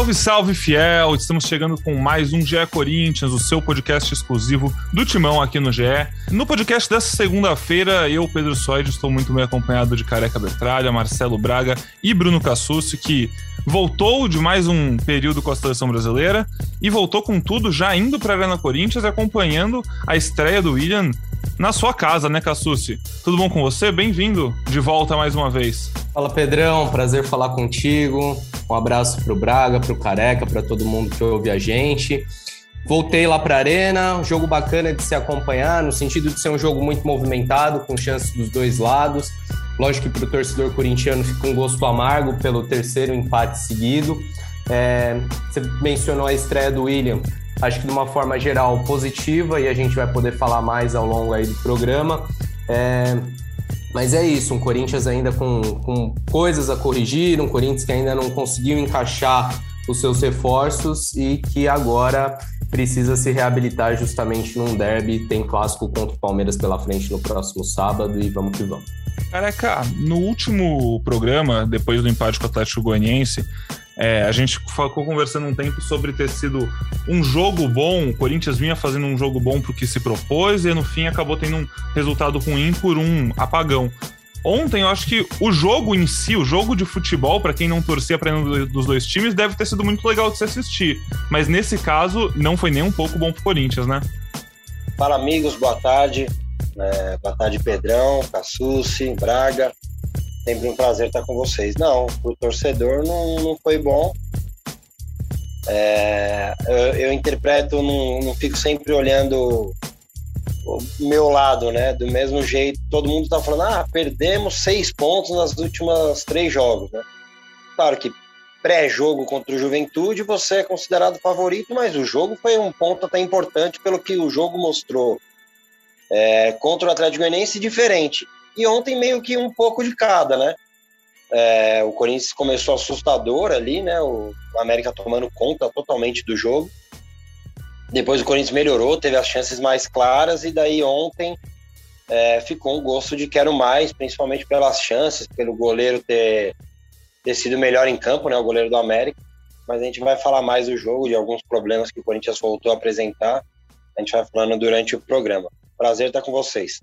Salve, salve, fiel! Estamos chegando com mais um GE Corinthians, o seu podcast exclusivo do Timão aqui no GE. No podcast dessa segunda-feira, eu, Pedro Soide, estou muito bem acompanhado de Careca Bertralha, Marcelo Braga e Bruno Cassucci, que voltou de mais um período com a seleção brasileira e voltou com tudo já indo para a Arena Corinthians acompanhando a estreia do William na sua casa, né, Cassucci? Tudo bom com você? Bem-vindo de volta mais uma vez. Fala, Pedrão. Prazer falar contigo. Um abraço pro Braga, pro Careca, para todo mundo que ouve a gente. Voltei lá para a Arena, jogo bacana de se acompanhar, no sentido de ser um jogo muito movimentado, com chances dos dois lados. Lógico que para o torcedor corintiano fica um gosto amargo pelo terceiro empate seguido. É, você mencionou a estreia do William acho que de uma forma geral positiva e a gente vai poder falar mais ao longo aí do programa. É, mas é isso, um Corinthians ainda com, com coisas a corrigir, um Corinthians que ainda não conseguiu encaixar os seus reforços e que agora precisa se reabilitar justamente num derby. Tem clássico contra o Palmeiras pela frente no próximo sábado e vamos que vamos. Careca, no último programa, depois do empate com o Atlético Goianiense, é, a gente ficou conversando um tempo sobre ter sido um jogo bom. O Corinthians vinha fazendo um jogo bom para o que se propôs e no fim acabou tendo um resultado ruim por um apagão. Ontem eu acho que o jogo em si, o jogo de futebol, para quem não torcia para nenhum dos dois times, deve ter sido muito legal de se assistir. Mas nesse caso, não foi nem um pouco bom para o Corinthians, né? Fala amigos, boa tarde. É, boa tarde, Pedrão, Cassucci, Braga. Sempre um prazer estar com vocês. Não, o torcedor não, não foi bom. É, eu, eu, interpreto, não, não fico sempre olhando o meu lado, né? Do mesmo jeito, todo mundo tá falando, ah, perdemos seis pontos nas últimas três jogos, né? Claro que pré-jogo contra o Juventude você é considerado favorito, mas o jogo foi um ponto até importante pelo que o jogo mostrou. É, contra o Atlético Goianiense diferente e ontem meio que um pouco de cada, né? É, o Corinthians começou assustador ali, né? O América tomando conta totalmente do jogo. Depois o Corinthians melhorou, teve as chances mais claras, e daí ontem é, ficou um gosto de quero mais, principalmente pelas chances, pelo goleiro ter, ter sido melhor em campo, né? O goleiro do América. Mas a gente vai falar mais do jogo, de alguns problemas que o Corinthians voltou a apresentar. A gente vai falando durante o programa. Prazer estar com vocês.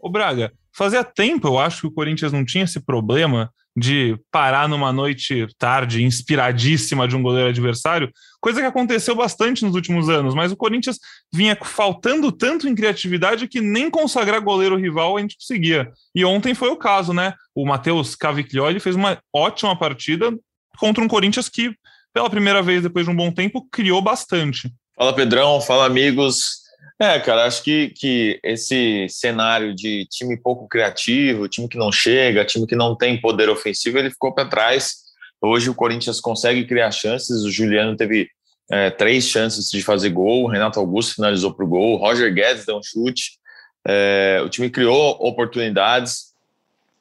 Ô Braga, fazia tempo, eu acho, que o Corinthians não tinha esse problema de parar numa noite tarde, inspiradíssima de um goleiro adversário, coisa que aconteceu bastante nos últimos anos, mas o Corinthians vinha faltando tanto em criatividade que nem consagrar goleiro rival a gente conseguia. E ontem foi o caso, né? O Matheus Cavicchioli fez uma ótima partida contra um Corinthians que, pela primeira vez depois de um bom tempo, criou bastante. Fala Pedrão, fala amigos. É, cara, acho que, que esse cenário de time pouco criativo, time que não chega, time que não tem poder ofensivo, ele ficou para trás. Hoje o Corinthians consegue criar chances. O Juliano teve é, três chances de fazer gol. O Renato Augusto finalizou para o gol. O Roger Guedes deu um chute. É, o time criou oportunidades,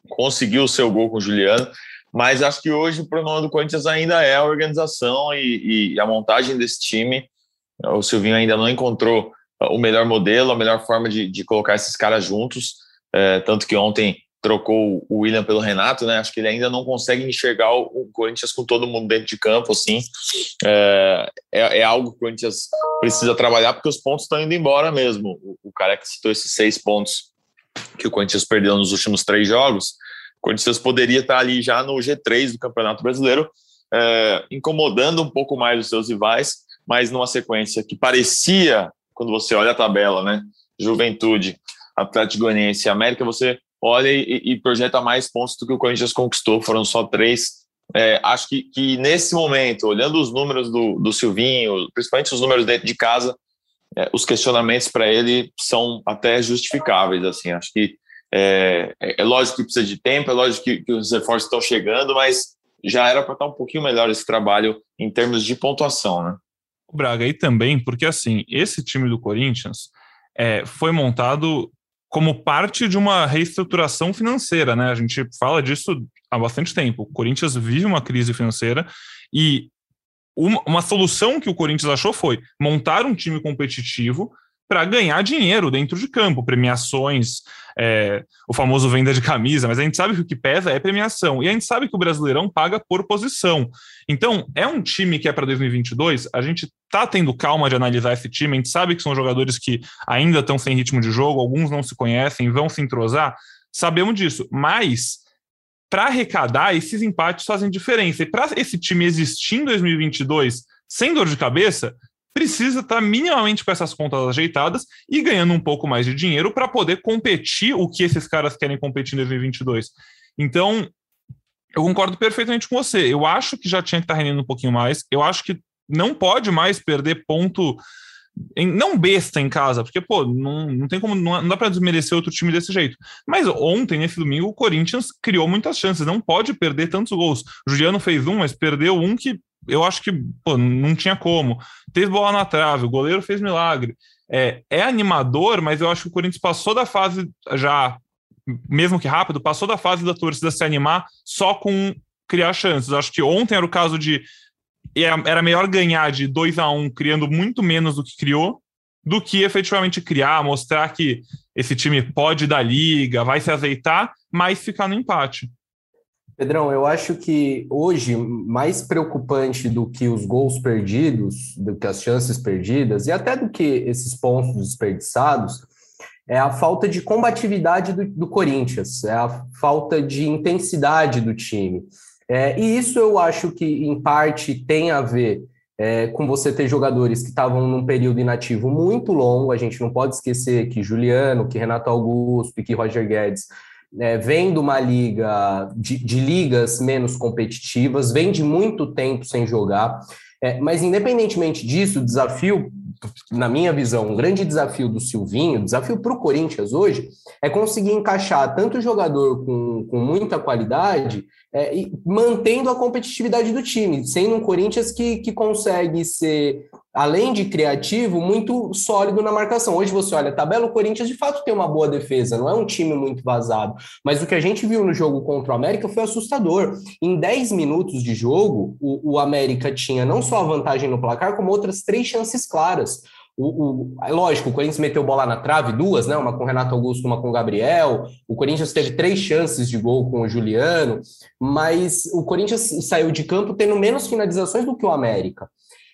conseguiu o seu gol com o Juliano. Mas acho que hoje o problema do Corinthians ainda é a organização e, e a montagem desse time. O Silvinho ainda não encontrou o melhor modelo, a melhor forma de, de colocar esses caras juntos. É, tanto que ontem trocou o William pelo Renato, né? Acho que ele ainda não consegue enxergar o, Corinthians com todo mundo dentro de campo, assim. É, é, é, algo que o Corinthians precisa trabalhar, porque os pontos estão indo embora mesmo. O, o Careca citou esses seis pontos que o Corinthians perdeu nos últimos três jogos. O Corinthians poderia estar ali já no G3 do Campeonato Brasileiro, é, incomodando um pouco mais os seus rivais, mas numa sequência que parecia quando você olha a tabela, né? Juventude, Atlético Goianiense e América, você olha e, e, projeta mais pontos do que o Corinthians conquistou, foram só três. É, acho que, que nesse momento, olhando os números do, do Silvinho, principalmente os números dentro de casa, é, os questionamentos para ele são até justificáveis. Assim, acho que é, é, é lógico que precisa de tempo, é lógico que, que os reforços estão chegando, mas já era para estar um pouquinho melhor esse trabalho em termos de pontuação, né? O Braga aí também, porque assim, esse time do Corinthians é, foi montado como parte de uma reestruturação financeira, né? A gente fala disso há bastante tempo. O Corinthians vive uma crise financeira e uma, uma solução que o Corinthians achou foi montar um time competitivo para ganhar dinheiro dentro de campo, premiações, é, o famoso venda de camisa, mas a gente sabe que o que pesa é premiação, e a gente sabe que o Brasileirão paga por posição. Então, é um time que é para 2022, a gente tá tendo calma de analisar esse time, a gente sabe que são jogadores que ainda estão sem ritmo de jogo, alguns não se conhecem, vão se entrosar, sabemos disso, mas para arrecadar, esses empates fazem diferença. E para esse time existir em 2022 sem dor de cabeça, precisa estar minimamente com essas contas ajeitadas e ganhando um pouco mais de dinheiro para poder competir o que esses caras querem competir em 2022. Então, eu concordo perfeitamente com você. Eu acho que já tinha que estar rendendo um pouquinho mais. Eu acho que não pode mais perder ponto. Em, não besta em casa, porque, pô, não, não tem como, não, não dá para desmerecer outro time desse jeito. Mas ontem, nesse domingo, o Corinthians criou muitas chances, não pode perder tantos gols. O Juliano fez um, mas perdeu um que eu acho que pô, não tinha como. Teve bola na trave, o goleiro fez milagre. É, é animador, mas eu acho que o Corinthians passou da fase já, mesmo que rápido, passou da fase da torcida se animar só com criar chances. Acho que ontem era o caso de era melhor ganhar de 2 a 1 um, criando muito menos do que criou, do que efetivamente criar, mostrar que esse time pode dar liga, vai se azeitar, mas ficar no empate. Pedrão, eu acho que hoje, mais preocupante do que os gols perdidos, do que as chances perdidas, e até do que esses pontos desperdiçados, é a falta de combatividade do, do Corinthians, é a falta de intensidade do time. É, e isso eu acho que, em parte, tem a ver é, com você ter jogadores que estavam num período inativo muito longo. A gente não pode esquecer que Juliano, que Renato Augusto e que Roger Guedes é, vem de uma liga, de, de, ligas menos competitivas, vem de muito tempo sem jogar. É, mas, independentemente disso, o desafio, na minha visão, um grande desafio do Silvinho, desafio para o Corinthians hoje, é conseguir encaixar tanto jogador com, com muita qualidade é, mantendo a competitividade do time, sendo um Corinthians que, que consegue ser além de criativo, muito sólido na marcação. Hoje você olha a tabela, o Corinthians de fato tem uma boa defesa, não é um time muito vazado. Mas o que a gente viu no jogo contra o América foi assustador. Em 10 minutos de jogo, o, o América tinha não só a vantagem no placar, como outras três chances claras. O, o, é lógico, o Corinthians meteu bola na trave, duas, né? Uma com o Renato Augusto, uma com o Gabriel. O Corinthians teve três chances de gol com o Juliano, mas o Corinthians saiu de campo tendo menos finalizações do que o América.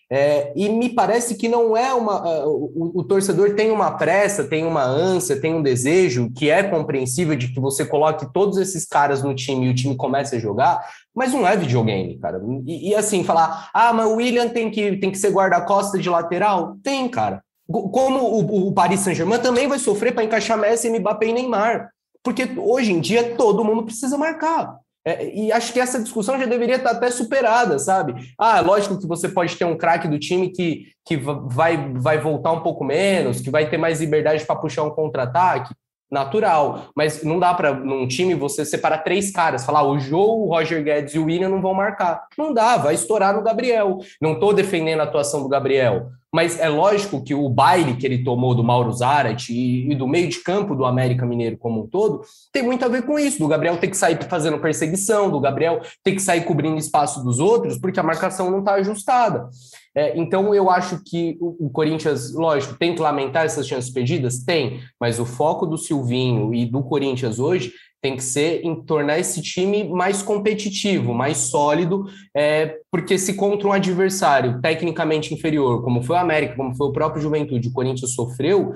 É, e me parece que não é uma. Uh, o, o, torcedor tem uma pressa, tem uma ânsia, tem um desejo que é compreensível de que você coloque todos esses caras no time e o time comece a jogar, mas não é videogame, cara. E, e assim, falar, ah, mas o William tem que, tem que ser guarda-costa de lateral? Tem, cara. Como o, o Paris Saint-Germain também vai sofrer para encaixar Messi, Mbappé e Neymar. Porque hoje em dia todo mundo precisa marcar. É, e acho que essa discussão já deveria estar até superada, sabe? Ah, lógico que você pode ter um craque do time que, que vai, vai voltar um pouco menos, que vai ter mais liberdade para puxar um contra-ataque natural, mas não dá para num time você separar três caras, falar ah, o Joe, o Roger Guedes e o William não vão marcar. Não dá, vai estourar no Gabriel. Não estou defendendo a atuação do Gabriel, mas é lógico que o baile que ele tomou do Mauro Zarate e, e, do meio de campo do América Mineiro como um todo tem muito a ver com isso, do Gabriel ter que sair fazendo perseguição, do Gabriel ter que sair cobrindo espaço dos outros, porque a marcação não está ajustada. É, então, eu acho que o, o, Corinthians, lógico, tem que lamentar essas chances perdidas? Tem, mas o foco do Silvinho e do Corinthians hoje tem que ser em tornar esse time mais competitivo, mais sólido, é, porque se contra um adversário tecnicamente inferior, como foi o América, como foi o próprio Juventude, o Corinthians sofreu,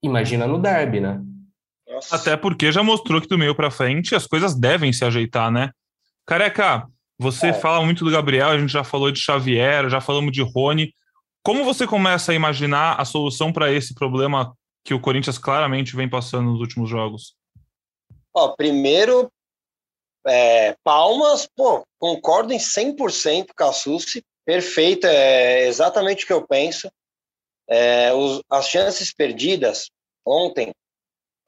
imagina no derby, né? Nossa. Até porque já mostrou que do meio para frente as coisas devem se ajeitar, né? Careca, você é. fala muito do Gabriel, a gente já falou de Xavier, já falamos de Rony. Como você começa a imaginar a solução para esse problema que o Corinthians claramente vem passando nos últimos jogos? Ó, primeiro, é, palmas, pô, concordo em 100% com a Susi, perfeito, é exatamente o que eu penso. É, os, as chances perdidas ontem,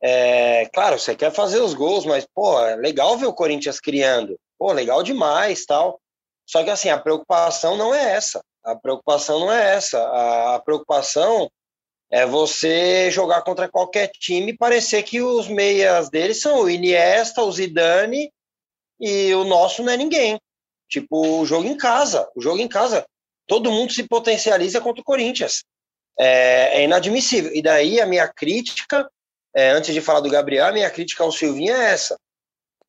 é, claro, você quer fazer os gols, mas, pô, é legal ver o Corinthians criando pô, legal demais, tal. Só que assim, a preocupação não é essa. A preocupação não é essa. A preocupação é você jogar contra qualquer time e parecer que os meias deles são o Iniesta, o Zidane e o nosso não é ninguém. Tipo, o jogo em casa. O jogo em casa. Todo mundo se potencializa contra o Corinthians. é, é inadmissível. E daí a minha crítica, é, antes de falar do Gabriel, a minha crítica ao Silvinho é essa,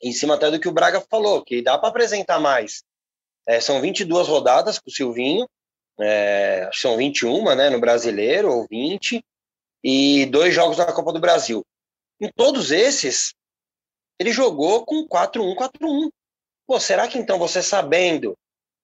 em cima até do que o Braga falou, que dá para apresentar mais. É, são 22 rodadas com o Silvinho, é, são 21 né, no Brasileiro, ou 20, e dois jogos na Copa do Brasil. Em todos esses, ele jogou com 4-1, 4-1. Pô, será que então você sabendo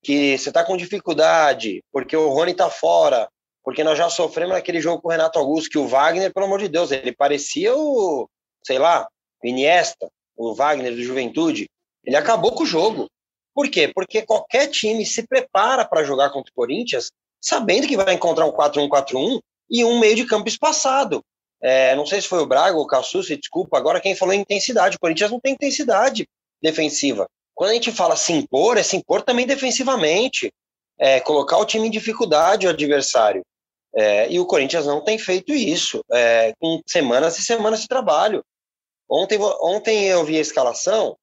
que você está com dificuldade, porque o Rony está fora, porque nós já sofremos naquele jogo com o Renato Augusto, que o Wagner, pelo amor de Deus, ele parecia o, sei lá, Iniesta, o Wagner do Juventude, ele acabou com o jogo. Por quê? Porque qualquer time se prepara para jogar contra o Corinthians sabendo que vai encontrar um 4-1-4-1 e um meio de campo espaçado. É, não sei se foi o Braga ou o Cassucci, desculpa, agora quem falou em intensidade. O Corinthians não tem intensidade defensiva. Quando a gente fala se impor, é se impor também defensivamente. É, colocar o time em dificuldade, o adversário. É, e o Corinthians não tem feito isso, é, com semanas e semanas de trabalho. Ontem, ontem eu vi a escalação,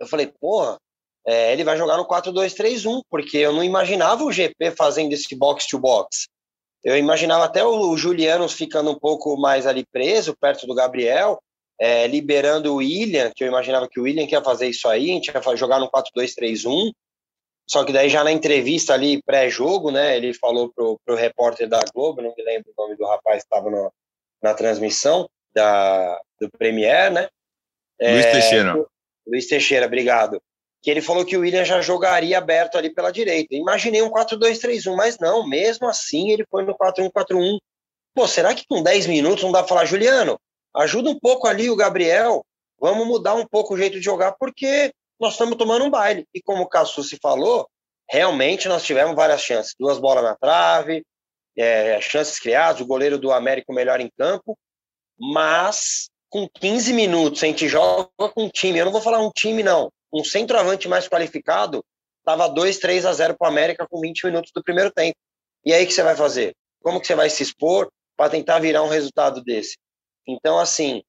eu falei, porra, é, ele vai jogar no 4-2-3-1, porque eu não imaginava o GP fazendo esse box-to-box. Eu imaginava até o Juliano ficando um pouco mais ali preso, perto do Gabriel, é, liberando o William, que eu imaginava que o William ia fazer isso aí, a gente ia jogar no 4-2-3-1. Só que daí já na entrevista ali pré-jogo, né, ele falou pro, pro repórter da Globo, não me lembro o nome do rapaz que estava na transmissão da, do Premier, né? Luiz é, Teixeira. Luiz Teixeira, obrigado. Que ele falou que o William já jogaria aberto ali pela direita. Imaginei um 4-2-3-1, mas não, mesmo assim ele foi no 4-1-4-1. Pô, será que com 10 minutos não dá pra falar, Juliano, ajuda um pouco ali o Gabriel, vamos mudar um pouco o jeito de jogar, porque nós estamos tomando um baile. E como o Cassu se falou, realmente nós tivemos várias chances. Duas bolas na trave, é, chances criadas, o goleiro do América melhor em campo, mas com 15 minutos a gente joga com um time, eu não vou falar um time não, um centroavante mais qualificado, tava 2, 3 a 0 para o América com 20 minutos do primeiro tempo. E aí que você vai fazer? Como que você vai se expor para tentar virar um resultado desse? Então, assim,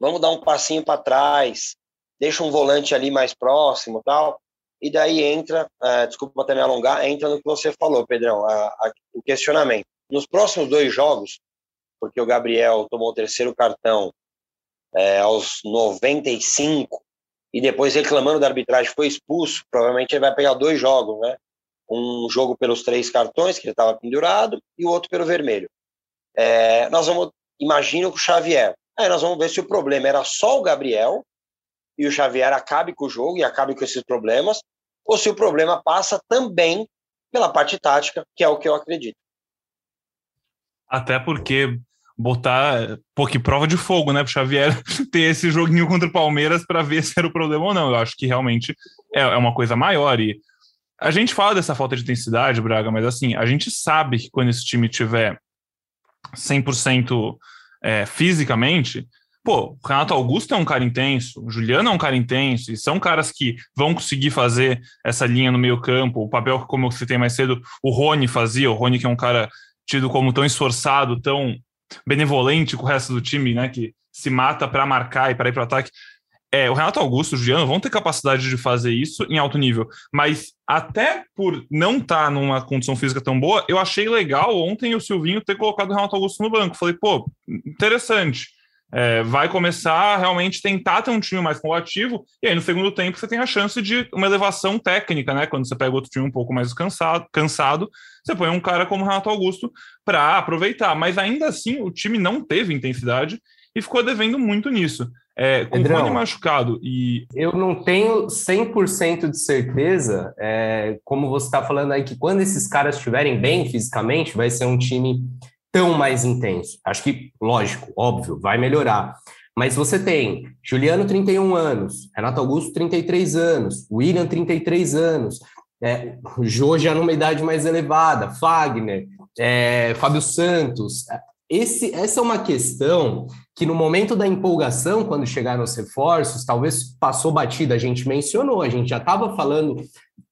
vamos dar um passinho para trás, deixa um volante ali mais próximo tal, e daí entra, uh, desculpa até me alongar, entra no que você falou, Pedrão, a, a, o questionamento. Nos próximos dois jogos, porque o Gabriel tomou o terceiro cartão é, aos 95 e depois reclamando da arbitragem foi expulso, provavelmente ele vai pegar dois jogos, né? Um jogo pelos três cartões que ele estava pendurado e o outro pelo vermelho. É, nós vamos, imagino que o Xavier. Aí nós vamos ver se o problema era só o Gabriel e o Xavier acabe com o jogo e acabe com esses problemas, ou se o problema passa também pela parte tática, que é o que eu acredito. Até porque botar, pô, que prova de fogo, né, pro Xavier ter esse joguinho contra o Palmeiras para ver se era o problema ou não. Eu acho que realmente é, é uma coisa maior e a gente fala dessa falta de intensidade, Braga, mas assim, a gente sabe que quando esse time tiver 100% é, fisicamente, pô, o Renato Augusto é um cara intenso, o Juliano é um cara intenso, e são caras que vão conseguir fazer essa linha no meio campo, o papel que, como eu citei mais cedo, o Rony fazia, o Rony que é um cara tido como tão esforçado, tão benevolente com o resto do time, né, que se mata para marcar e para ir para o ataque. É, o Renato Augusto, o Juliano vão ter capacidade de fazer isso em alto nível, mas até por não estar tá numa condição física tão boa, eu achei legal ontem o Silvinho ter colocado o Renato Augusto no banco. Falei, pô, interessante. É, vai começar a realmente tentar ter um time mais combativo, e aí no segundo tempo você tem a chance de uma elevação técnica, né? Quando você pega outro time um pouco mais cansado, cansado você põe um cara como Renato Augusto para aproveitar. Mas ainda assim, o time não teve intensidade e ficou devendo muito nisso. É, com Pedrão, o Rony machucado e. Eu não tenho 100% de certeza, é, como você está falando aí, que quando esses caras estiverem bem fisicamente, vai ser um time tão mais intenso. Acho que, lógico, óbvio, vai melhorar. Mas você tem Juliano, 31 anos, Renato Augusto, 33 anos, William, 33 anos, é, Jô já numa idade mais elevada, Fagner, é, Fábio Santos. Esse, essa é uma questão que no momento da empolgação, quando chegaram os reforços, talvez passou batida, a gente mencionou, a gente já estava falando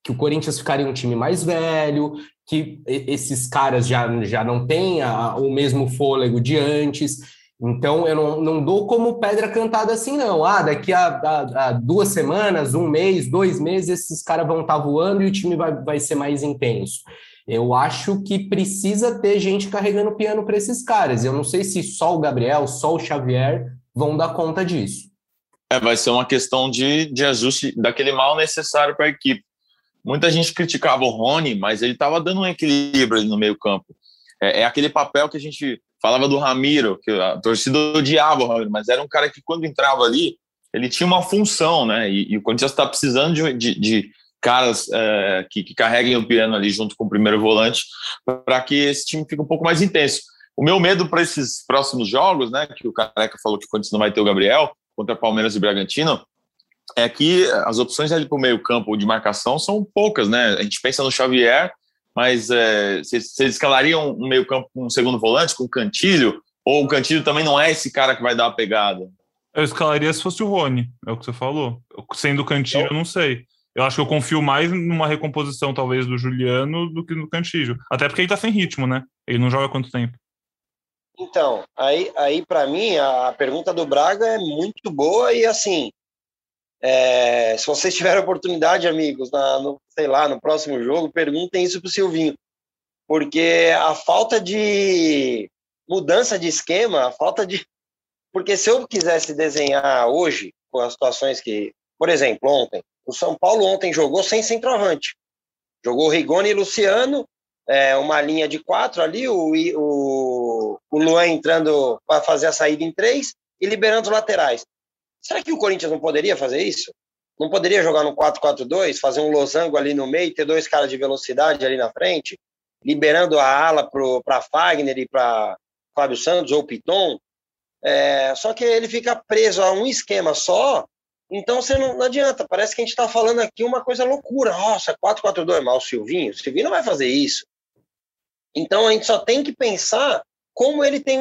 que o Corinthians ficaria um time mais velho, que esses caras já, já não têm a, o mesmo fôlego de antes. Então, eu não, não dou como pedra cantada assim, não. Ah, daqui a, a, a duas semanas, um mês, dois meses, esses caras vão estar tá voando e o time vai, vai ser mais intenso. Eu acho que precisa ter gente carregando o piano para esses caras. Eu não sei se só o Gabriel, só o Xavier vão dar conta disso. É, vai ser uma questão de, de ajuste daquele mal necessário para a equipe. Muita gente criticava o Rony, mas ele estava dando um equilíbrio ali no meio campo. É, é, aquele papel que a gente falava do Ramiro, que a torcida odiava o Ramiro, mas era um cara que quando entrava ali, ele tinha uma função, né? E, e o Corinthians está precisando de, de, de caras é, que, que, carreguem o piano ali junto com o primeiro volante para que esse time fique um pouco mais intenso. O meu medo para esses próximos jogos, né? Que o Careca falou que o Corinthians não vai ter o Gabriel contra Palmeiras e Bragantino, é que as opções ali para o meio campo de marcação são poucas, né? A gente pensa no Xavier, mas é, vocês escalariam um meio campo com um segundo volante, com o Cantilho? Ou o Cantilho também não é esse cara que vai dar a pegada? Eu escalaria se fosse o Rony, é o que você falou. Sendo o Cantilho, eu não sei. Eu acho que eu confio mais numa recomposição, talvez, do Juliano do que no Cantilho. Até porque ele tá sem ritmo, né? Ele não joga há quanto tempo? Então, aí, aí para mim, a pergunta do Braga é muito boa e, assim, é, se vocês tiverem oportunidade, amigos, na, no, sei lá, no próximo jogo, perguntem isso pro Silvinho. Porque a falta de mudança de esquema, a falta de porque se eu quisesse desenhar hoje, com as situações que, por exemplo, ontem, o São Paulo ontem jogou sem centroavante. Jogou Rigoni e Luciano, é, uma linha de quatro ali, o, o, o Luan entrando para fazer a saída em três e liberando os laterais. Será que o Corinthians não poderia fazer isso? Não poderia jogar no 4-4-2, fazer um losango ali no meio, ter dois caras de velocidade ali na frente, liberando a ala para Fagner e para Fábio Santos ou Piton? É, só que ele fica preso a um esquema só, então você não, não adianta. Parece que a gente está falando aqui uma coisa loucura. Nossa, 4-4-2, mas o Silvinho, o Silvinho não vai fazer isso. Então a gente só tem que pensar como ele tem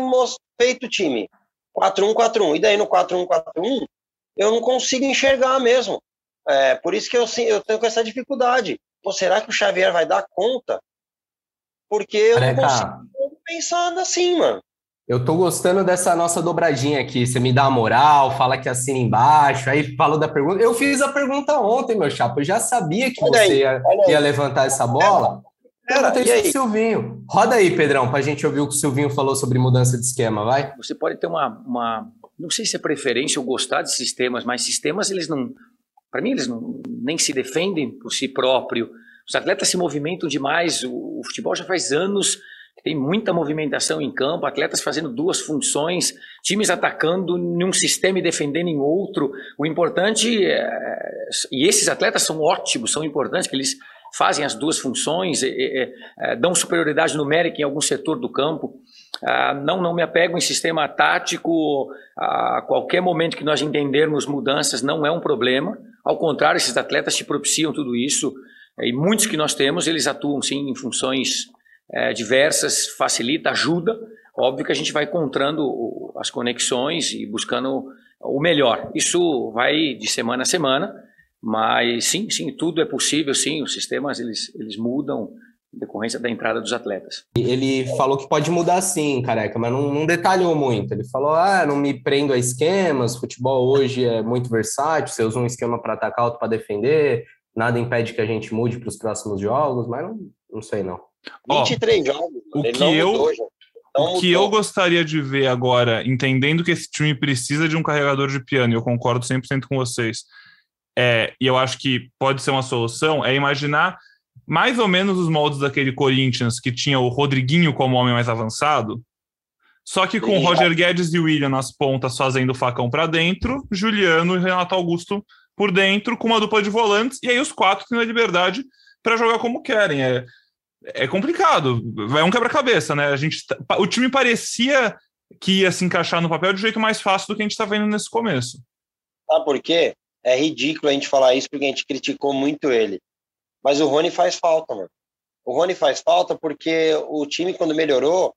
feito o time. 4-1-4-1. E daí no 4-1-4-1, eu não consigo enxergar mesmo. É, por isso que eu, eu tenho com essa dificuldade. Pô, será que o Xavier vai dar conta? Porque eu Careca. não consigo pensar assim, mano. Eu tô gostando dessa nossa dobradinha aqui. Você me dá a moral, fala que assina embaixo, aí falou da pergunta. Eu fiz a pergunta ontem, meu chapa. Eu já sabia que olha você aí, ia, ia, levantar essa bola. Perguntei isso pro Silvinho. Roda aí, Pedrão, para a gente ouvir o que o Silvinho falou sobre mudança de esquema, vai? Você pode ter uma, uma não sei se é preferência ou gostar de sistemas, mas sistemas, eles não, para mim, eles não, nem se defendem por si próprio. Os atletas se movimentam demais. O, o futebol já faz anos tem muita movimentação em campo, atletas fazendo duas funções, times atacando em um sistema e defendendo em outro. O importante, é, e esses atletas são ótimos, são importantes, que eles fazem as duas funções, é, é, é, dão superioridade numérica em algum setor do campo. Ah, não, não me apego em sistema tático. A qualquer momento que nós entendermos mudanças, não é um problema. Ao contrário, esses atletas te propiciam tudo isso. E muitos que nós temos, eles atuam sim em funções é, diversas, facilita, ajuda. Óbvio que a gente vai encontrando as conexões e buscando o melhor. Isso vai de semana a semana, mas sim, sim, tudo é possível, sim, os sistemas eles, eles mudam em decorrência da entrada dos atletas. Ele falou que pode mudar sim, careca, mas não, não detalhou muito. Ele falou: ah, não me prendo a esquemas, futebol hoje é muito versátil, você usa um esquema para atacar, outro para defender, nada impede que a gente mude para os próximos jogos, mas não, não sei não. 23 jogos. O que, eu, mudou, o que eu gostaria de ver agora, entendendo que esse time precisa de um carregador de piano, e eu concordo 100% com vocês, é, e eu acho que pode ser uma solução, é imaginar mais ou menos os moldes daquele Corinthians que tinha o Rodriguinho como homem mais avançado, só que com Sim, Roger Guedes e William nas pontas fazendo facão para dentro, Juliano e Renato Augusto por dentro, com uma dupla de volantes, e aí os quatro têm a liberdade para jogar como querem. É, é complicado. É um quebra-cabeça, né? A gente, tá, o time parecia que ia se encaixar no papel de jeito mais fácil do que a gente está vendo nesse começo. Sabe por quê? É ridículo a gente falar isso porque a gente criticou muito ele. Mas o Rony faz falta, mano. O Rony faz falta porque o time, quando melhorou,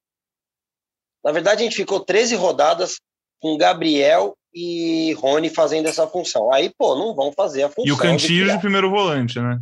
na verdade, a gente ficou 13 rodadas com Gabriel e Rony fazendo essa função. Aí, pô, não vão fazer a função. E o Cantillo de, de primeiro volante, né?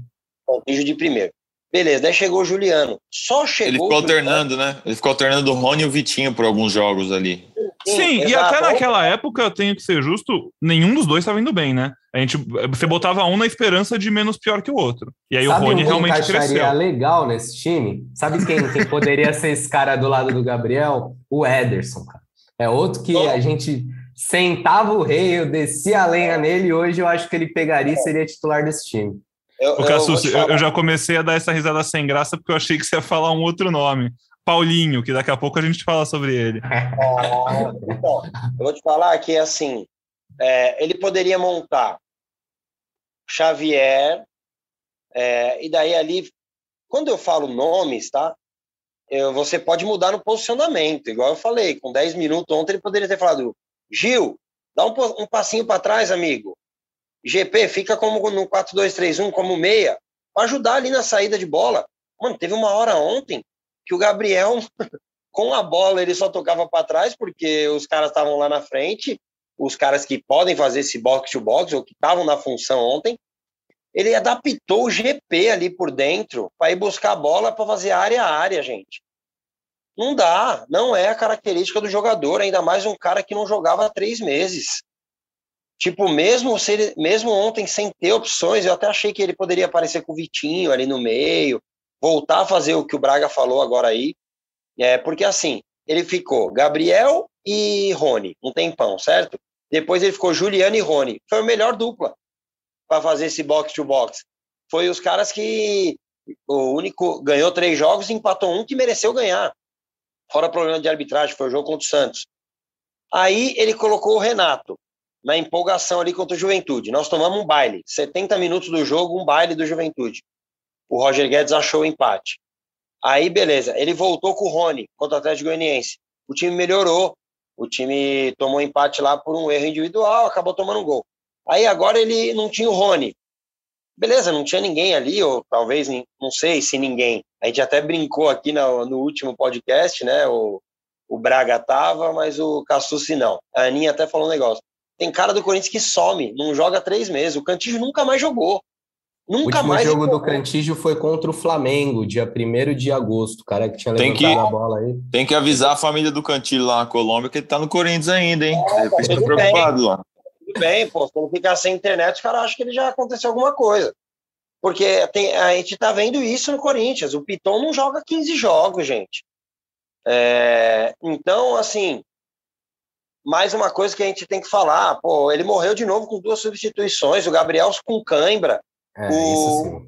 Cantillo de primeiro. Beleza, daí chegou o Juliano. Só chegou. Ele ficou alternando, né? Ele ficou alternando o Rony e o Vitinho por alguns jogos ali. Sim, Sim e até naquela época, eu tenho que ser justo, nenhum dos dois estava indo bem, né? A gente, você botava um na esperança de menos pior que o outro. E aí Sabe o Rony realmente cresceu. legal nesse time? Sabe quem, quem poderia ser esse cara do lado do Gabriel? O Ederson, cara. É outro que a gente sentava o rei, eu descia a lenha nele e hoje eu acho que ele pegaria e seria titular desse time. Eu, o Cassus, eu, eu, já comecei a dar essa risada sem graça porque eu achei que você ia falar um outro nome. Paulinho, que daqui a pouco a gente fala sobre ele. Ah, então, eu vou te falar que, assim, é, ele poderia montar Xavier, é, e daí ali, quando eu falo nomes, tá? Eu, você pode mudar no posicionamento, igual eu falei, com 10 minutos ontem ele poderia ter falado, Gil, dá um, um passinho para trás, amigo. GP, fica como no 4-2-3-1, como meia, para ajudar ali na saída de bola. Mano, teve uma hora ontem que o Gabriel, com a bola, ele só tocava para trás, porque os caras estavam lá na frente, os caras que podem fazer esse box-to-box, ou que estavam na função ontem, ele adaptou o GP ali por dentro para ir buscar a bola para fazer área a área, gente. Não dá, não é a característica do jogador, ainda mais um cara que não jogava há três meses. Tipo, mesmo, se ele, mesmo ontem sem ter opções, eu até achei que ele poderia aparecer com o Vitinho ali no meio, voltar a fazer o que o Braga falou agora aí. É, porque assim, ele ficou Gabriel e Rony, um tempão, certo? Depois ele ficou Juliano e Rony. Foi a melhor dupla para fazer esse box-to-box. -box. Foi os caras que o único ganhou três jogos e empatou um que mereceu ganhar. Fora problema de arbitragem, foi o jogo contra o Santos. Aí ele colocou o Renato na empolgação ali contra o Juventude. Nós tomamos um baile, 70 minutos do jogo, um baile do Juventude. O Roger Guedes achou o empate. Aí, beleza, ele voltou com o Rony contra o Atlético Goianiense. O time melhorou. O time tomou empate lá por um erro individual, acabou tomando um gol. Aí agora ele não tinha o Rony. Beleza, não tinha ninguém ali, ou talvez, não sei se ninguém. A gente até brincou aqui no, no último podcast, né? O, o Braga tava, mas o Cassucci não. A Aninha até falou um negócio. Tem cara do Corinthians que some, não joga três meses. O Cantígio nunca mais jogou. Nunca o mais. O jogo jogou. do Cantígio foi contra o Flamengo, dia 1 de agosto. O cara que tinha levantado que, a bola aí. Tem que avisar a família do Cantilho lá na Colômbia que ele tá no Corinthians ainda, hein? É, tá preocupado bem. lá. Tudo bem, pô. Se ele ficar sem internet, os caras acham que ele já aconteceu alguma coisa. Porque tem, a gente tá vendo isso no Corinthians. O Piton não joga 15 jogos, gente. É, então, assim, mais uma coisa que a gente tem que falar, pô, ele morreu de novo com duas substituições, o Gabriel com cãibra. É, o...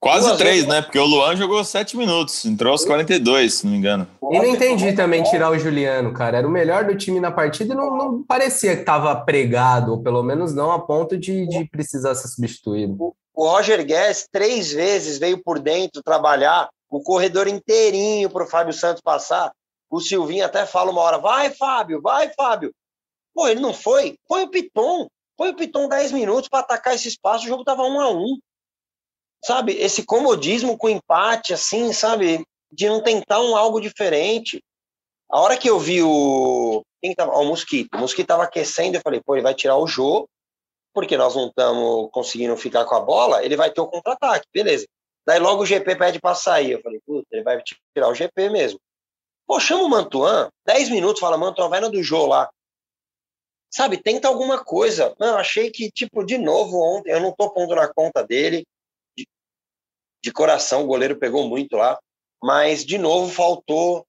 Quase duas três, vezes... né? Porque o Luan jogou sete minutos, entrou aos 42, se não me engano. E não entendi também tirar o Juliano, cara. Era o melhor do time na partida e não, não parecia que estava pregado, ou pelo menos não a ponto de, de precisar ser substituído. O, o Roger Guedes três vezes veio por dentro trabalhar o corredor inteirinho para o Fábio Santos passar. O Silvinho até fala uma hora, vai, Fábio, vai, Fábio. Pô, ele não foi? Põe o Piton. Põe o Piton 10 minutos para atacar esse espaço, o jogo tava um a um. Sabe, esse comodismo com empate, assim, sabe, de não tentar um algo diferente. A hora que eu vi o. Quem tava? o Mosquito. O Mosquito tava aquecendo, eu falei, pô, ele vai tirar o Jô, porque nós não estamos conseguindo ficar com a bola, ele vai ter o contra-ataque, beleza. Daí logo o GP pede para sair. Eu falei, puta, ele vai tirar o GP mesmo. Pô, chama o Mantuan, 10 minutos, fala, Mantuan, vai na do Jô lá. Sabe, tenta alguma coisa. Não, achei que, tipo, de novo ontem, eu não tô pondo na conta dele. De, de coração, o goleiro pegou muito lá. Mas, de novo, faltou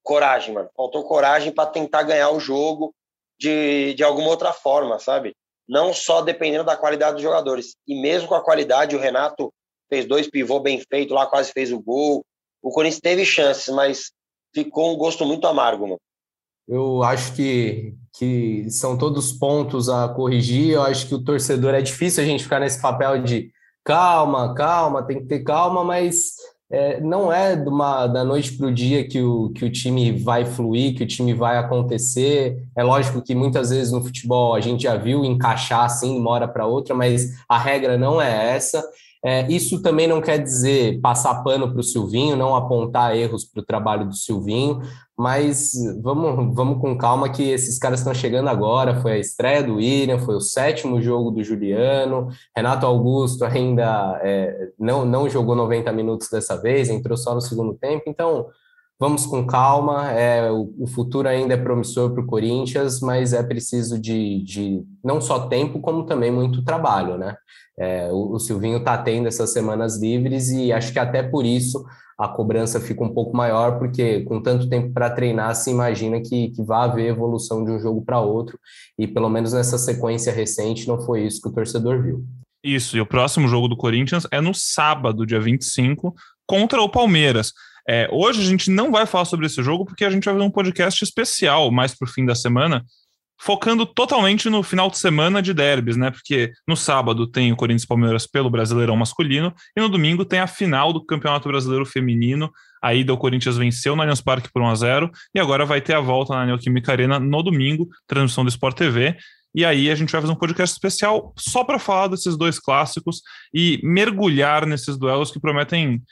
coragem, mano. Faltou coragem para tentar ganhar o jogo de, de alguma outra forma, sabe? Não só dependendo da qualidade dos jogadores. E mesmo com a qualidade, o Renato fez dois pivô bem feito lá, quase fez o gol. O Corinthians teve chances, mas ficou um gosto muito amargo, mano. Eu acho que, que são todos pontos a corrigir. Eu acho que o torcedor é difícil a gente ficar nesse papel de calma, calma, tem que ter calma, mas é, não é uma, da noite para o dia que o, que o time vai fluir, que o time vai acontecer. É lógico que muitas vezes no futebol a gente já viu encaixar assim de uma hora para outra, mas a regra não é essa. É, isso também não quer dizer passar pano para o Silvinho, não apontar erros para o trabalho do Silvinho, mas vamos, vamos com calma que esses caras estão chegando agora. Foi a estreia do William, foi o sétimo jogo do Juliano. Renato Augusto ainda é, não, não jogou 90 minutos dessa vez, entrou só no segundo tempo, então vamos com calma. É, o, o futuro ainda é promissor para o Corinthians, mas é preciso de, de não só tempo, como também muito trabalho, né? É, o, o, Silvinho está tendo essas semanas livres e acho que até por isso a cobrança fica um pouco maior, porque com tanto tempo para treinar, se imagina que, que vai haver evolução de um jogo para outro, e pelo menos nessa sequência recente não foi isso que o torcedor viu. Isso, e o próximo jogo do Corinthians é no sábado, dia 25, contra o Palmeiras. É, hoje a gente não vai falar sobre esse jogo porque a gente vai fazer um podcast especial mais para o fim da semana, focando totalmente no final de semana de derbys, né? Porque no sábado tem o Corinthians Palmeiras pelo Brasileirão masculino e no domingo tem a final do Campeonato Brasileiro Feminino. A ida Corinthians venceu no Allianz Parque por 1 a 0 e agora vai ter a volta na Neoquímica Arena no domingo, transmissão do Sport TV. E aí a gente vai fazer um podcast especial só para falar desses dois clássicos e mergulhar nesses duelos que prometem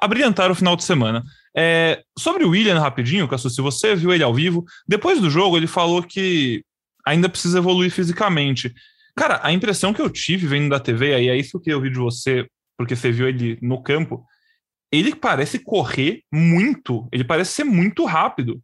abrilhantar o final de semana. É, sobre o William, rapidinho, Cassu, se você viu ele ao vivo, depois do jogo ele falou que ainda precisa evoluir fisicamente. Cara, a impressão que eu tive vendo da TV, aí é isso que eu vi de você, porque você viu ele no campo, ele parece correr muito, ele parece ser muito rápido.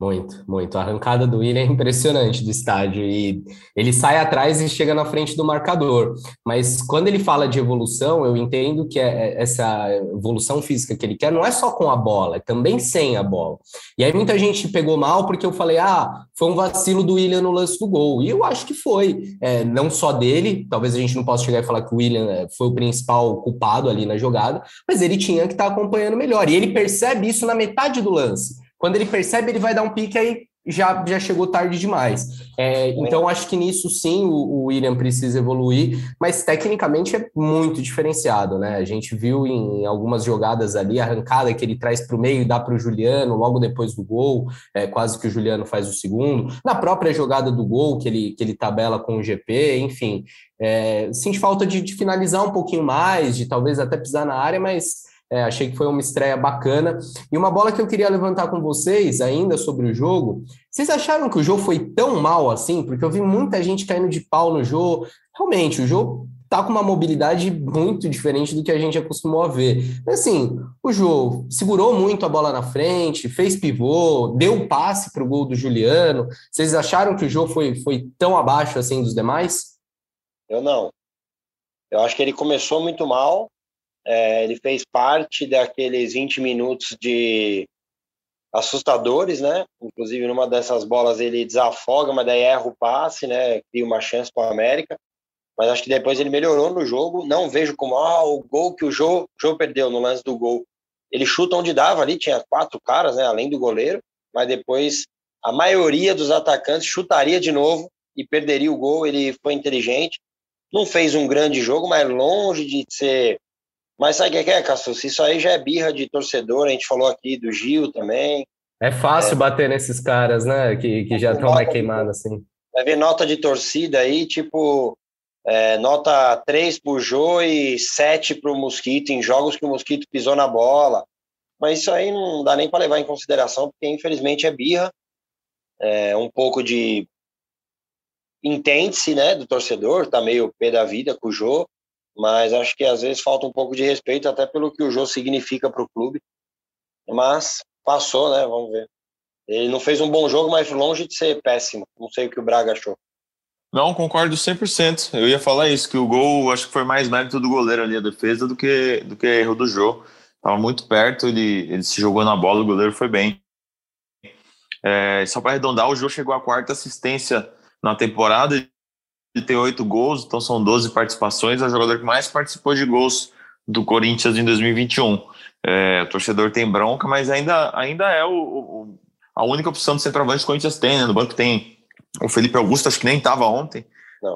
Muito, muito. A arrancada do William é impressionante do estádio e ele sai atrás e chega na frente do marcador. Mas quando ele fala de evolução, eu entendo que é, é essa evolução física que ele quer não é só com a bola, é também sem a bola. E aí muita gente pegou mal porque eu falei, ah, foi um vacilo do William no lance do gol. E eu acho que foi. É, não só dele, talvez a gente não possa chegar e falar que o William é, foi o principal culpado ali na jogada, mas ele tinha que estar acompanhando melhor. E ele percebe isso na metade do lance. Quando ele percebe, ele vai dar um pique aí já, já chegou tarde demais. É, então, acho que nisso sim o, o, William precisa evoluir, mas tecnicamente é muito diferenciado, né? A gente viu em algumas jogadas ali, a arrancada que ele traz para o meio e dá para o Juliano logo depois do gol, é, quase que o Juliano faz o segundo. Na própria jogada do gol, que ele, que ele tabela com o GP, enfim. É, sente falta de, de finalizar um pouquinho mais, de talvez até pisar na área, mas é, achei que foi uma estreia bacana. E uma bola que eu queria levantar com vocês ainda sobre o jogo. Vocês acharam que o jogo foi tão mal assim? Porque eu vi muita gente caindo de pau no jogo. Realmente, o jogo tá com uma mobilidade muito diferente do que a gente acostumou a ver. Assim, o jogo segurou muito a bola na frente, fez pivô, deu passe para o gol do Juliano. Vocês acharam que o jogo foi, foi tão abaixo assim dos demais? Eu não. Eu acho que ele começou muito mal, é, ele fez parte daqueles 20 minutos de assustadores, né? Inclusive, numa dessas bolas ele desafoga, mas daí erra o passe, né? Cria uma chance para o América. Mas acho que depois ele melhorou no jogo. Não vejo como ah, o gol que o Jô, perdeu no lance do gol. Ele chuta onde dava ali, tinha quatro caras, né? Além do goleiro. Mas depois a maioria dos atacantes chutaria de novo e perderia o gol. Ele foi inteligente. Não fez um grande jogo, mas longe de ser mas sabe o que é, Cassus? Isso aí já é birra de torcedor, a gente falou aqui do Gil também. É fácil é. bater nesses caras, né? Que, que já estão mais queimados, assim. Vai ver nota de torcida aí, tipo, é, nota 3 pro Jô e 7 pro Mosquito, em jogos que o Mosquito pisou na bola. Mas isso aí não dá nem para levar em consideração, porque infelizmente é birra. É um pouco de entende-se, né, do torcedor, tá meio pé da vida com o Jô mas acho que às vezes falta um pouco de respeito até pelo que o jogo significa para o clube. Mas passou, né? Vamos ver. Ele não fez um bom jogo, mas longe de ser péssimo. Não sei o que o Braga achou. Não, concordo 100%. Eu ia falar isso, que o gol acho que foi mais mérito do goleiro ali, a defesa, do que, do que erro do jogo. Estava muito perto, ele, ele se jogou na bola, o goleiro foi bem. É, só para arredondar, o jogo chegou à quarta assistência na temporada ter oito gols, então são 12 participações, é o jogador que mais participou de gols do Corinthians em 2021. É, o torcedor tem bronca, mas ainda, ainda é o, o a única opção de centroavante que o Corinthians tem, né? No banco tem o Felipe Augusto, acho que nem estava ontem,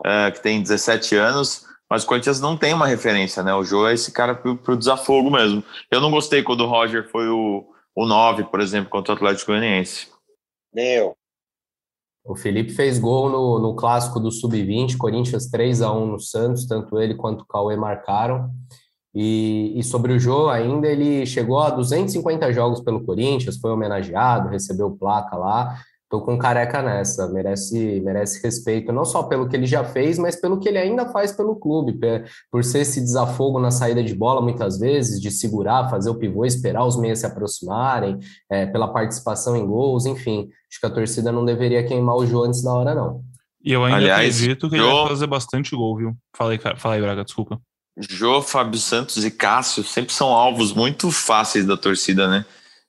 é, que tem 17 anos, mas o Corinthians não tem uma referência, né? O Jô é esse cara pro, pro desafogo mesmo. Eu não gostei quando o Roger foi o, o 9, por exemplo, contra o Atlético Goianiense. Meu, O Felipe fez gol no, no clássico do Sub-20, Corinthians 3 a 1 no Santos, tanto ele quanto o Cauê marcaram. E, e, sobre o Jô, ainda ele chegou a 250 jogos pelo Corinthians, foi homenageado, recebeu placa lá. Tô com careca nessa, merece, merece respeito, não só pelo que ele já fez, mas pelo que ele ainda faz pelo clube, por ser esse desafogo na saída de bola, muitas vezes, de segurar, fazer o pivô, esperar os meias se aproximarem, é, pela participação em gols, enfim. Acho que a torcida não deveria queimar o Jô antes da hora, não. E eu ainda Aliás, acredito que Jô... ele vai fazer bastante gol, viu? Falei, fala aí, Braga, desculpa. Jô, Fábio Santos e Cássio sempre são alvos muito fáceis da torcida, né?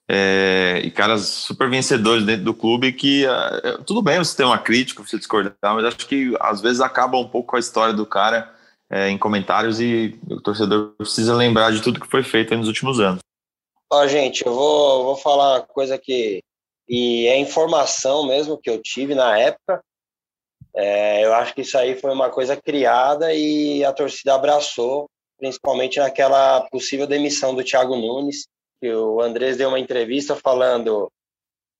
É, e caras super vencedores dentro do clube que é, tudo bem você ter uma crítica, você discordar, mas acho que às vezes acaba um pouco a história do cara é, em comentários e o torcedor precisa lembrar de tudo que foi feito nos últimos anos. Ó, gente, eu vou, vou falar uma coisa que e é informação mesmo que eu tive na época. É, eu acho que isso aí foi uma coisa criada e a torcida abraçou, principalmente naquela possível demissão do Thiago Nunes que o Andrés deu uma entrevista falando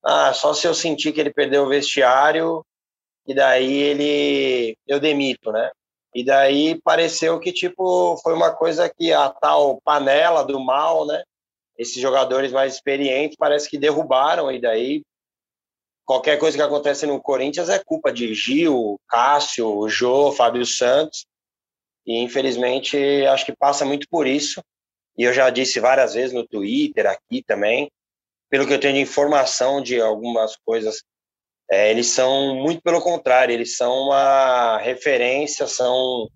ah, só se eu sentir que ele perdeu o vestiário e daí ele eu demito, né? E daí pareceu que tipo foi uma coisa que a tal panela do mal, né? Esses jogadores mais experientes parece que derrubaram e daí qualquer coisa que acontece no Corinthians é culpa de Gil, Cássio, Jô, Fábio Santos. E infelizmente acho que passa muito por isso e eu já disse várias vezes no Twitter, aqui também, pelo que eu tenho de informação de algumas coisas, é, eles são muito pelo contrário, eles são uma referência, são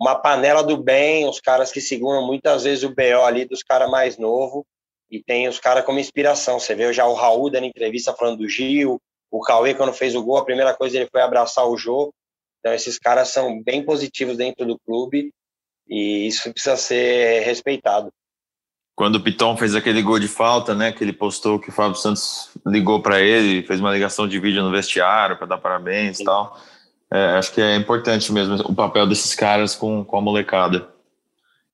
uma panela do bem, os caras que seguram muitas vezes o BO ali dos caras mais novos, e tem os caras como inspiração. Você vê já o Raul dando entrevista falando do Gil, o Cauê, quando fez o gol, a primeira coisa ele foi abraçar o Jô. Então, esses caras são bem positivos dentro do clube e isso precisa ser respeitado. Quando o Piton fez aquele gol de falta, né, que ele postou que o Fábio Santos ligou para ele, fez uma ligação de vídeo no vestiário para dar parabéns e tal. É, acho que é importante mesmo o papel desses caras com, com a molecada.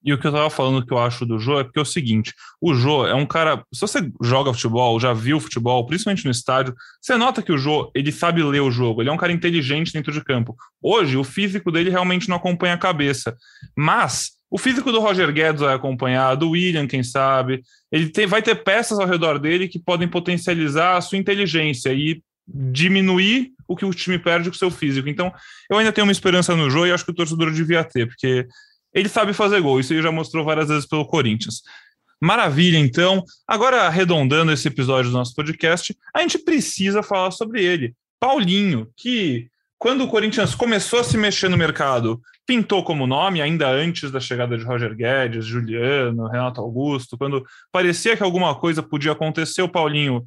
E o que eu tava falando que eu acho do Jô é porque é o seguinte: o Jô é um cara. Se você joga futebol, já viu futebol, principalmente no estádio, você nota que o Jô ele sabe ler o jogo, ele é um cara inteligente dentro de campo. Hoje, o físico dele realmente não acompanha a cabeça. Mas o físico do Roger Guedes vai acompanhar, do William, quem sabe. Ele tem, vai ter peças ao redor dele que podem potencializar a sua inteligência e diminuir o que o time perde com o seu físico. Então, eu ainda tenho uma esperança no Jô e acho que o torcedor devia ter, porque ele sabe fazer gol, isso ele já mostrou várias vezes pelo Corinthians. Maravilha, então. Agora, arredondando esse episódio do nosso podcast, a gente precisa falar sobre ele. Paulinho, que quando o Corinthians começou a se mexer no mercado, pintou como nome, ainda antes da chegada de Roger Guedes, Juliano, Renato Augusto, quando parecia que alguma coisa podia acontecer, o Paulinho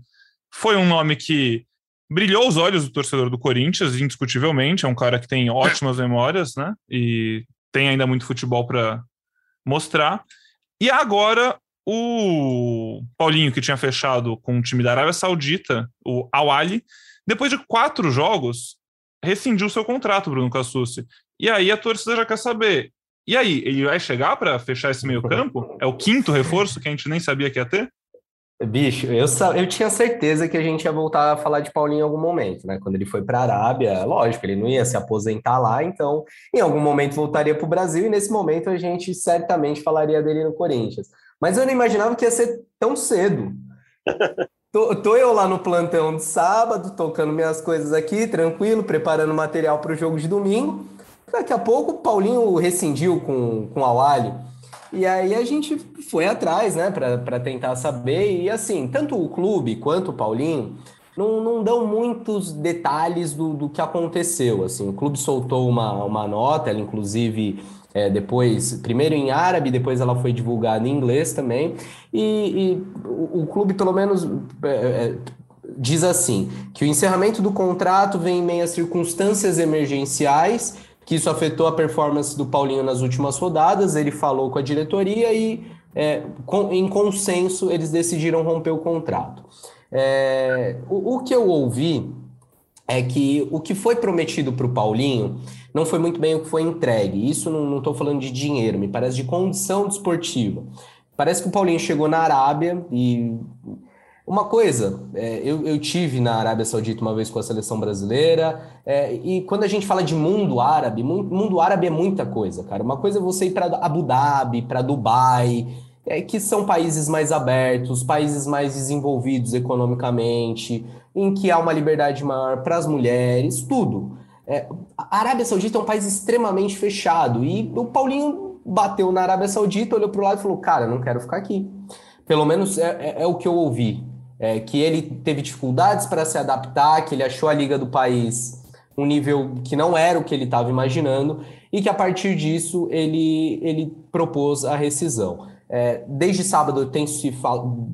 foi um nome que brilhou os olhos do torcedor do Corinthians, indiscutivelmente. É um cara que tem ótimas memórias, né? E tem ainda muito futebol para mostrar. E agora o Paulinho, que tinha fechado com o time da Arábia Saudita, o Awali, depois de quatro jogos, rescindiu seu contrato, Bruno Cassucci. E aí a torcida já quer saber. E aí, ele vai chegar para fechar esse meio campo? É o quinto reforço que a gente nem sabia que ia ter? Bicho, eu, eu tinha certeza que a gente ia voltar a falar de Paulinho em algum momento, né? Quando ele foi para a Arábia, lógico, ele não ia se aposentar lá, então em algum momento voltaria para o Brasil e nesse momento a gente certamente falaria dele no Corinthians. Mas eu não imaginava que ia ser tão cedo. Tô, tô, eu lá no plantão de sábado, tocando minhas coisas aqui, tranquilo, preparando material para o jogo de domingo. Daqui a pouco o Paulinho rescindiu com, com a Wally. E aí a gente foi atrás, né, para tentar saber. E assim, tanto o clube quanto o Paulinho não, não dão muitos detalhes do, do que aconteceu. Assim, o clube soltou uma, uma nota, ela inclusive é, depois, primeiro em árabe, depois ela foi divulgada em inglês também. E, e o, o, clube, pelo menos, é, é, diz assim: que o encerramento do contrato vem em meio a circunstâncias emergenciais, que isso afetou a performance do Paulinho nas últimas rodadas. Ele falou com a diretoria e, é, com, em consenso, eles decidiram romper o contrato. É, o, o que eu ouvi é que o que foi prometido para o Paulinho não foi muito bem o que foi entregue. Isso não estou falando de dinheiro, me parece de condição desportiva. Parece que o Paulinho chegou na Arábia e Uma coisa, é, eu, eu, tive na Arábia Saudita uma vez com a seleção brasileira, é, e quando a gente fala de mundo árabe, mundo árabe é muita coisa, cara. Uma coisa é você ir para Abu Dhabi, para Dubai, é, que são países mais abertos, países mais desenvolvidos economicamente, em que há uma liberdade maior para as mulheres, tudo. É, a Arábia Saudita é um país extremamente fechado, e o Paulinho bateu na Arábia Saudita, olhou para o lado e falou: Cara, não quero ficar aqui. Pelo menos é, é, é o que eu ouvi é, que ele teve dificuldades para se adaptar, que ele achou a liga do país um nível que não era o que ele estava imaginando e que a partir disso ele, ele propôs a rescisão. É, desde sábado tem se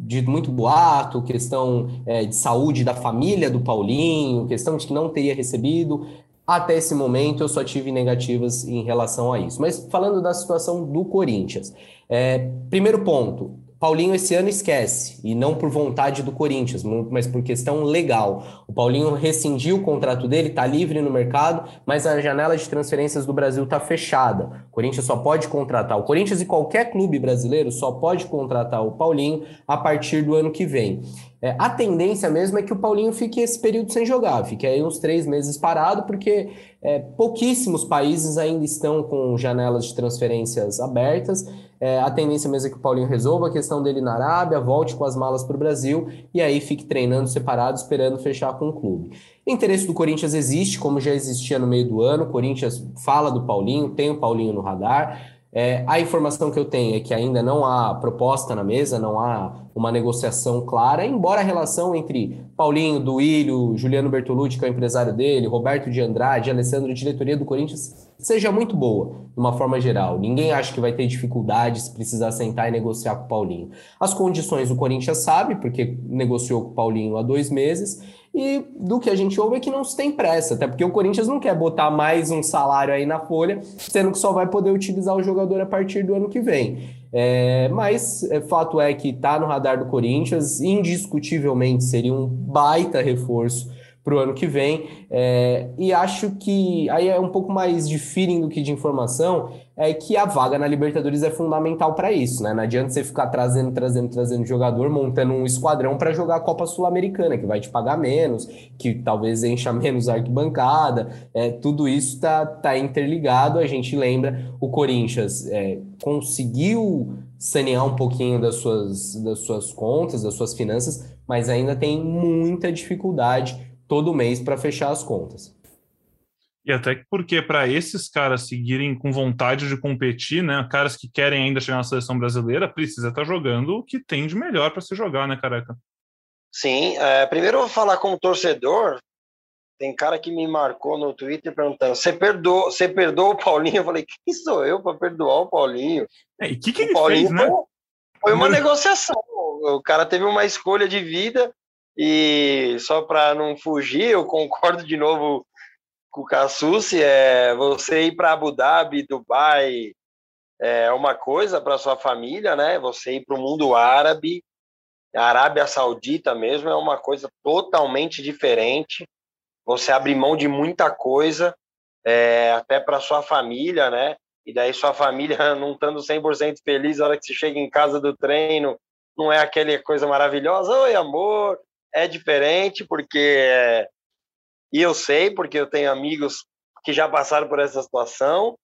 dito muito boato, questão é, de saúde da família do Paulinho, questão de que não teria recebido. Até esse momento eu só tive negativas em relação a isso. Mas falando da situação do Corinthians, é, primeiro ponto, Paulinho esse ano esquece, e não por vontade do Corinthians, mas por questão legal. O Paulinho rescindiu o contrato dele, está livre no mercado, mas a janela de transferências do Brasil está fechada. O Corinthians só pode contratar, o Corinthians e qualquer clube brasileiro só pode contratar o Paulinho a partir do ano que vem. É, a tendência mesmo é que o Paulinho fique esse período sem jogar, fique aí uns três meses parado, porque é, pouquíssimos países ainda estão com janelas de transferências abertas. É, a tendência mesmo é que o Paulinho resolva a questão dele na Arábia, volte com as malas para o Brasil e aí fique treinando separado, esperando fechar com o clube. Interesse do Corinthians existe, como já existia no meio do ano. O Corinthians fala do Paulinho, tem o Paulinho no radar. É, a informação que eu tenho é que ainda não há proposta na mesa, não há uma negociação clara, embora a relação entre Paulinho, Duílio, Juliano Bertolucci, que é o empresário dele, Roberto de Andrade, Alessandro, diretoria do Corinthians, seja muito boa, de uma forma geral. Ninguém acha que vai ter dificuldades se precisar sentar e negociar com o Paulinho. As condições o Corinthians sabe, porque negociou com o Paulinho há dois meses, e do que a gente ouve é que não se tem pressa, até porque o Corinthians não quer botar mais um salário aí na folha, sendo que só vai poder utilizar o jogador a partir do ano que vem. É, mas é, fato é que está no radar do Corinthians, indiscutivelmente seria um baita reforço para o ano que vem. É, e acho que aí é um pouco mais de feeling do que de informação, é que a vaga na Libertadores é fundamental para isso, né? Não adianta você ficar trazendo, trazendo, trazendo jogador, montando um esquadrão para jogar a Copa Sul-Americana, que vai te pagar menos, que talvez encha menos arquibancada. É, tudo isso está tá interligado. A gente lembra, o Corinthians é, conseguiu sanear um pouquinho das suas, das suas contas, das suas finanças, mas ainda tem muita dificuldade todo mês para fechar as contas. E até porque para esses caras seguirem com vontade de competir, né, caras que querem ainda chegar na seleção brasileira, precisa estar tá jogando o que tem de melhor para se jogar, né, careca? Sim, é, primeiro eu vou falar como torcedor. Tem cara que me marcou no Twitter perguntando: você perdoou, você perdoou o Paulinho? Eu falei: quem sou eu para perdoar o Paulinho? É, e o que, que ele Paulinho fez, né? Foi, foi uma negociação. O cara teve uma escolha de vida e só para não fugir, eu concordo de novo com o Cassucci, é você ir para Abu Dhabi, Dubai, é uma coisa para sua família, né? Você ir para o mundo árabe, a Arábia Saudita mesmo é uma coisa totalmente diferente. Você abre mão de muita coisa, é, até para sua família, né? E daí sua família não estando 100% feliz na hora que você chega em casa do treino, não é aquela coisa maravilhosa, oi amor, é diferente, porque. E eu sei, porque eu tenho amigos que já passaram por essa situação.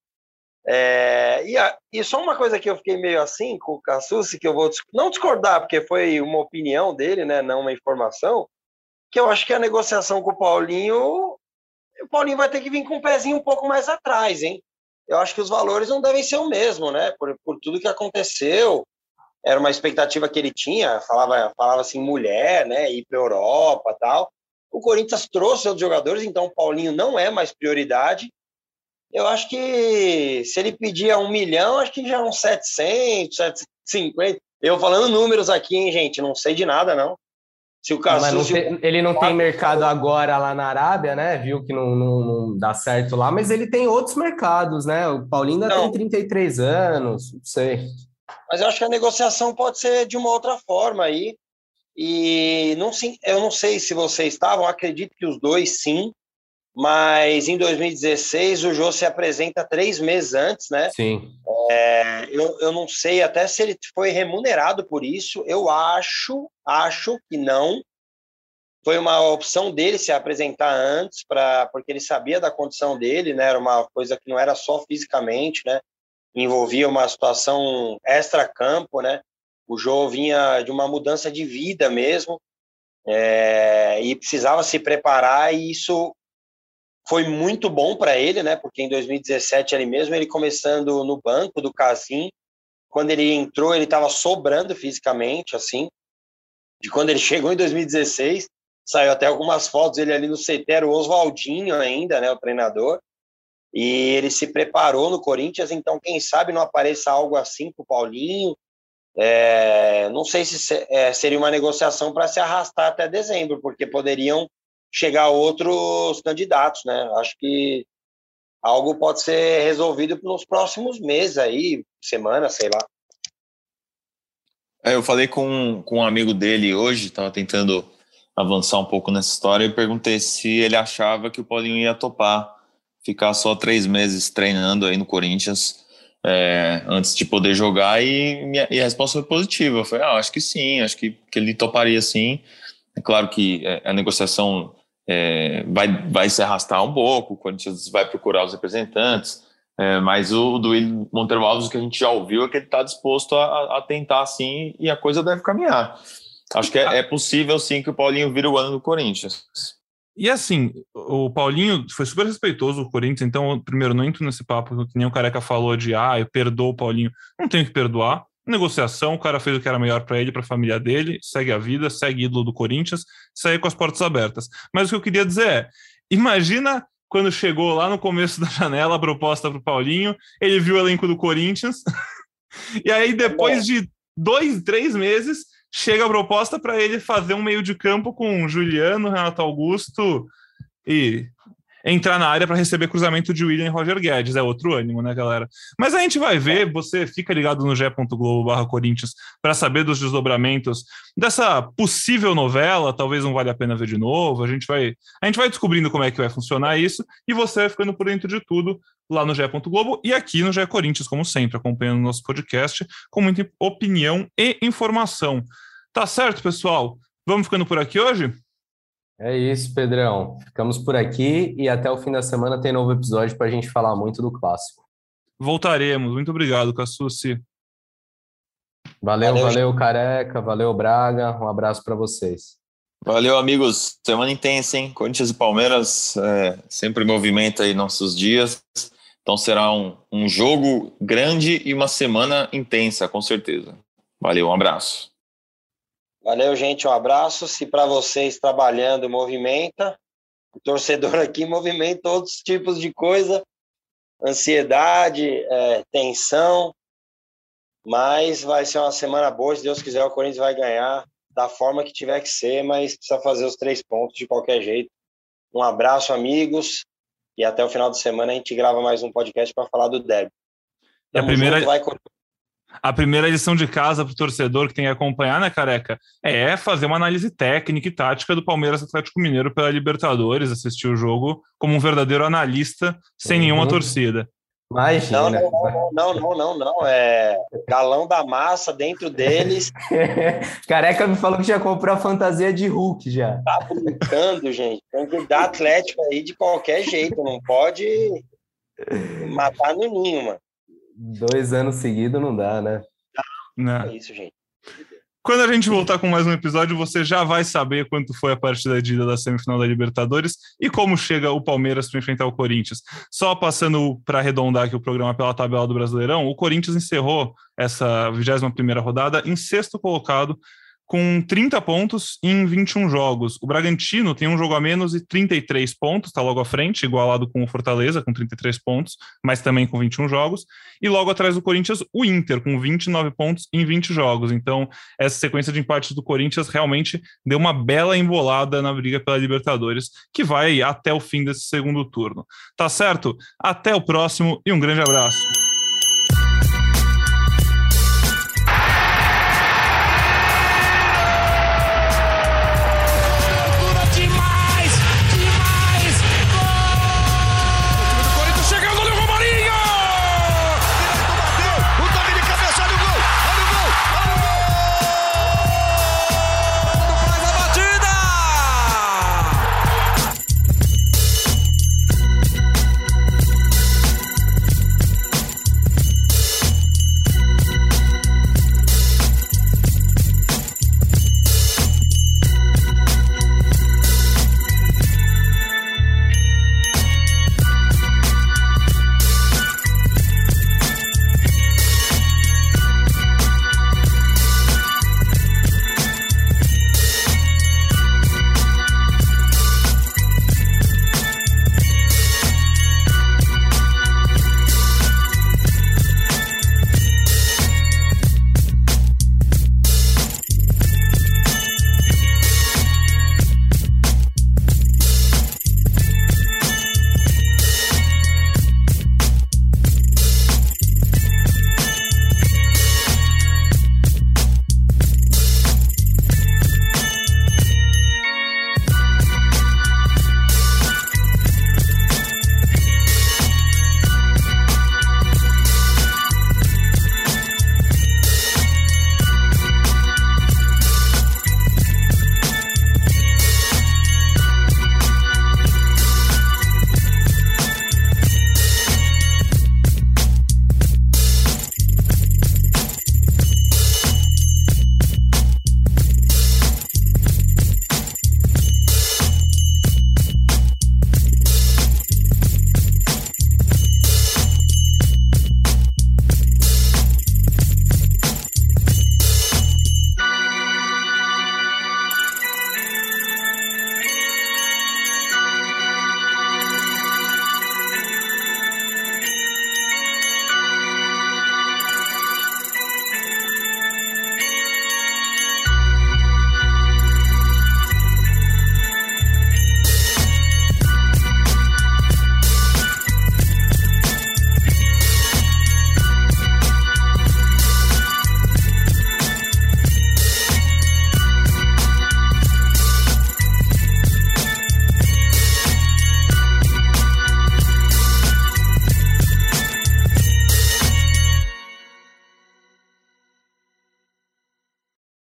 É, e, a, e só uma coisa que eu fiquei meio assim com o Cassucci, que eu vou não discordar, porque foi uma opinião dele, né, não uma informação, que eu acho que a negociação com o Paulinho, o Paulinho vai ter que vir com um pezinho um pouco mais atrás, hein? Eu acho que os valores não devem ser o mesmo, né? Por, por tudo que aconteceu, era uma expectativa que ele tinha, falava, falava assim, mulher, né, ir para Europa tal. O Corinthians trouxe outros jogadores, então o Paulinho não é mais prioridade. Eu acho que se ele pedia um milhão, acho que já uns 700, 750. Eu falando números aqui, hein, gente, não sei de nada, não. Se o caso ele não tem mercado agora lá na Arábia, né? Viu que não, não, não, dá certo lá, mas ele tem outros mercados, né? O Paulinho ainda não. tem 33 anos, não sei. Mas eu acho que a negociação pode ser de uma outra forma aí. E não, sim, eu não sei se vocês estavam, acredito que os dois sim. mas em 2016 o Jô se apresenta três meses antes, né? Sim. É, eu, eu não sei até se ele foi remunerado por isso. Eu acho, acho que não. Foi uma opção dele se apresentar antes, pra, porque ele sabia da condição dele, né? Era uma coisa que não era só fisicamente, né? Envolvia uma situação extra-campo, né? O Jô vinha de uma mudança de vida mesmo, é, e precisava se preparar, e isso foi muito bom para ele, né? Porque em 2017 ele mesmo, ele começando no banco do Casim, quando ele entrou, ele estava sobrando fisicamente, assim. De quando ele chegou em 2016, saiu até algumas fotos ele ali no CT, era o Oswaldinho ainda, né, o treinador. E ele se preparou no Corinthians, então quem sabe não apareça algo assim para o Paulinho. É, não sei se é, seria uma negociação para se arrastar até dezembro, porque poderiam chegar outros candidatos, né? Acho que algo pode ser resolvido nos próximos meses aí, semana, sei lá. É, eu falei com, com um amigo dele hoje, estava tentando avançar um pouco nessa história, e perguntei se ele achava que o Paulinho ia topar ficar só três meses treinando aí no Corinthians é, antes de poder jogar, e, minha, e a resposta foi positiva. Falei, ah, acho que sim, acho que, que ele toparia sim. É claro que é, a negociação é, vai, vai se arrastar um pouco, o Corinthians vai procurar os representantes, é, mas o do Will Monteiro Alves, o que a gente já ouviu, é que ele está disposto a, a, tentar sim e a coisa deve caminhar. Acho que é, é possível sim que o Paulinho vire o ano do Corinthians. E assim, o Paulinho foi super respeitoso o Corinthians, então, primeiro, não entro nesse papo que nem o Careca falou de, ah, eu perdoo o Paulinho. Não tenho que perdoar negociação, o cara fez o que era melhor para ele, para a família dele, segue a vida, segue ídolo do Corinthians, segue com as portas abertas. Mas o que eu queria dizer é: imagina quando chegou lá no começo da janela a proposta para o Paulinho, ele viu o elenco do Corinthians, e aí depois de dois, três meses, chega a proposta para ele fazer um meio de campo com Juliano, Renato Augusto e entrar na área para receber cruzamento de William e Roger Guedes. É outro ânimo, né, galera? Mas a gente vai ver, você fica ligado no ge.globo barra Corinthians para saber dos desdobramentos dessa possível novela, talvez não valha a pena ver de novo. A gente vai, a gente vai descobrindo como é que vai funcionar isso e você vai ficando por dentro de tudo lá no ge.globo e aqui no GE Corinthians, como sempre, acompanhando o nosso podcast com muita opinião e informação. Tá certo, pessoal? Vamos ficando por aqui hoje? É isso, Pedrão. Ficamos por aqui e até o fim da semana tem novo episódio para a gente falar muito do clássico. Voltaremos. Muito obrigado, Cassucci. Valeu, valeu, valeu, Careca. Valeu, Braga. Um abraço para vocês. Valeu, amigos. Semana intensa, hein? Corinthians e Palmeiras é, sempre movimenta aí nossos dias. Então será um, um jogo grande e uma semana intensa, com certeza. Valeu, um abraço. Valeu, gente. Um abraço. Se para vocês trabalhando movimenta, o torcedor aqui movimenta outros tipos de coisa, ansiedade, é, tensão. Mas vai ser uma semana boa. Se Deus quiser, o Corinthians vai ganhar da forma que tiver que ser, mas precisa fazer os três pontos de qualquer jeito. Um abraço, amigos. E até o final de semana a gente grava mais um podcast para falar do derby. É a primeira, junto, vai a primeira lição de casa para o torcedor que tem que acompanhar, né, careca? É fazer uma análise técnica e tática do Palmeiras Atlético Mineiro pela Libertadores, assistir o jogo como um verdadeiro analista, sem uhum. nenhuma torcida. Imagina. Não, não, não, não, não, não, É galão da massa dentro deles. Careca me falou que já comprou a fantasia de Hulk já. Tá brincando, gente. Tem que dar Atlético aí de qualquer jeito. Não pode matar no ninho, mano. Dois anos seguidos não dá, né? Não. É isso, gente. Quando a gente voltar com mais um episódio, você já vai saber quanto foi a partida de ida da semifinal da Libertadores e como chega o Palmeiras para enfrentar o Corinthians. Só passando para arredondar aqui o programa pela tabela do Brasileirão, o Corinthians encerrou essa 21 primeira rodada em sexto colocado com 30 pontos em 21 jogos. O Bragantino tem um jogo a menos e 33 pontos, está logo à frente, igualado com o Fortaleza, com 33 pontos, mas também com 21 jogos. E logo atrás do Corinthians, o Inter, com 29 pontos em 20 jogos. Então, essa sequência de empates do Corinthians realmente deu uma bela embolada na briga pela Libertadores, que vai até o fim desse segundo turno. Tá certo? Até o próximo e um grande abraço.